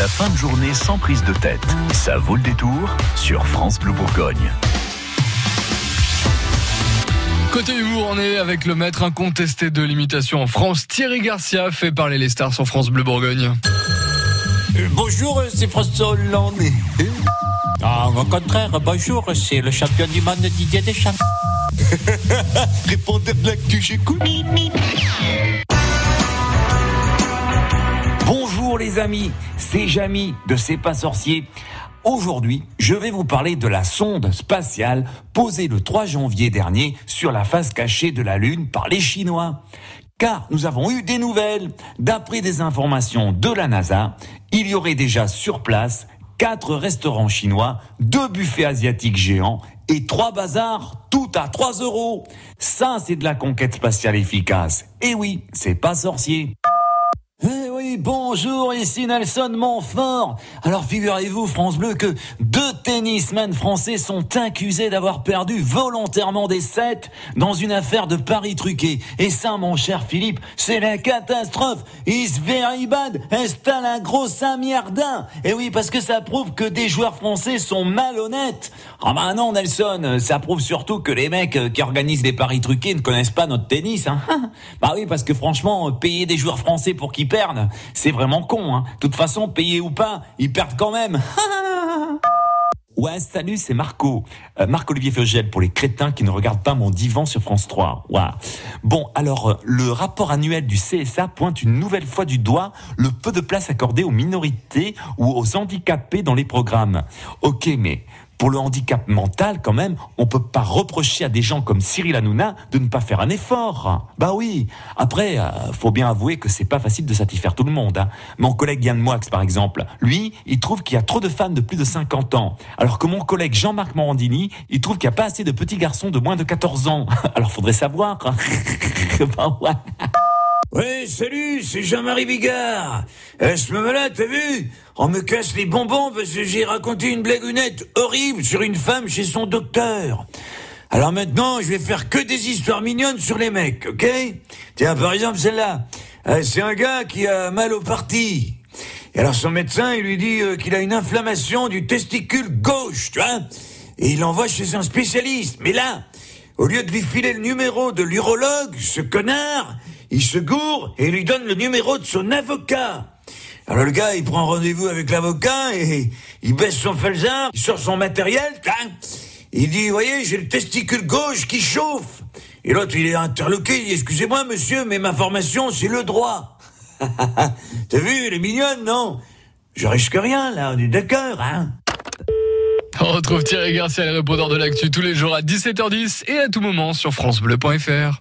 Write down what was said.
La fin de journée sans prise de tête. Ça vaut le détour sur France Bleu Bourgogne. Côté humour, on est avec le maître incontesté de l'imitation en France, Thierry Garcia, fait parler les stars sur France Bleu Bourgogne. Euh, bonjour, c'est François Hollande. Ah, au contraire, bonjour, c'est le champion du monde Didier Deschamps. Répondez de l'actu, j'écoute. Les amis, c'est Jamy de C'est pas sorcier. Aujourd'hui, je vais vous parler de la sonde spatiale posée le 3 janvier dernier sur la face cachée de la Lune par les Chinois. Car nous avons eu des nouvelles. D'après des informations de la NASA, il y aurait déjà sur place quatre restaurants chinois, deux buffets asiatiques géants et trois bazars, tout à 3 euros. Ça, c'est de la conquête spatiale efficace. Et oui, c'est pas sorcier. Eh oui, bonjour, ici Nelson Montfort. Alors figurez-vous, France Bleu, que deux tennismen français sont accusés d'avoir perdu volontairement des sets dans une affaire de paris truqué. Et ça, mon cher Philippe, c'est la catastrophe. Is very bad. Installe un gros samiardin. Et oui, parce que ça prouve que des joueurs français sont malhonnêtes. Ah bah non, Nelson, ça prouve surtout que les mecs qui organisent des paris truqués ne connaissent pas notre tennis. Hein. bah oui, parce que franchement, payer des joueurs français pour qu'ils c'est vraiment con. Hein. De toute façon, payer ou pas, ils perdent quand même. Ouais, salut, c'est Marco. Euh, Marc-Olivier Feugel pour les crétins qui ne regardent pas mon divan sur France 3. Ouais. Bon, alors, euh, le rapport annuel du CSA pointe une nouvelle fois du doigt le peu de place accordée aux minorités ou aux handicapés dans les programmes. Ok, mais pour le handicap mental, quand même, on peut pas reprocher à des gens comme Cyril Hanouna de ne pas faire un effort. Bah oui. Après, euh, faut bien avouer que c'est pas facile de satisfaire tout le monde. Hein. Mon collègue Yann Moix, par exemple, lui, il trouve qu'il y a trop de femmes de plus de 50 ans. Alors que mon collègue Jean-Marc Morandini, il trouve qu'il n'y a pas assez de petits garçons de moins de 14 ans. Alors faudrait savoir. Hein. bah. Ouais, salut, c'est Jean-Marie Bigard. À ce moment-là, t'as vu On me casse les bonbons parce que j'ai raconté une blagounette horrible sur une femme chez son docteur. Alors maintenant, je vais faire que des histoires mignonnes sur les mecs, ok? Tiens, par exemple, celle-là. Euh, c'est un gars qui a mal au parti. Et alors son médecin, il lui dit euh, qu'il a une inflammation du testicule gauche, tu vois? Et il l'envoie chez un spécialiste. Mais là, au lieu de lui filer le numéro de l'urologue, ce connard, il se gourre et lui donne le numéro de son avocat. Alors le gars, il prend rendez-vous avec l'avocat et il baisse son falzar, il sort son matériel, il dit, voyez, j'ai le testicule gauche qui chauffe. Et l'autre, il est interloqué, il dit, excusez-moi monsieur, mais ma formation, c'est le droit. T'as vu, elle est mignonne, non? Je risque rien, là, on est d'accord, hein? On retrouve Thierry Garcia, le répondeur de l'actu, tous les jours à 17h10 et à tout moment sur FranceBleu.fr.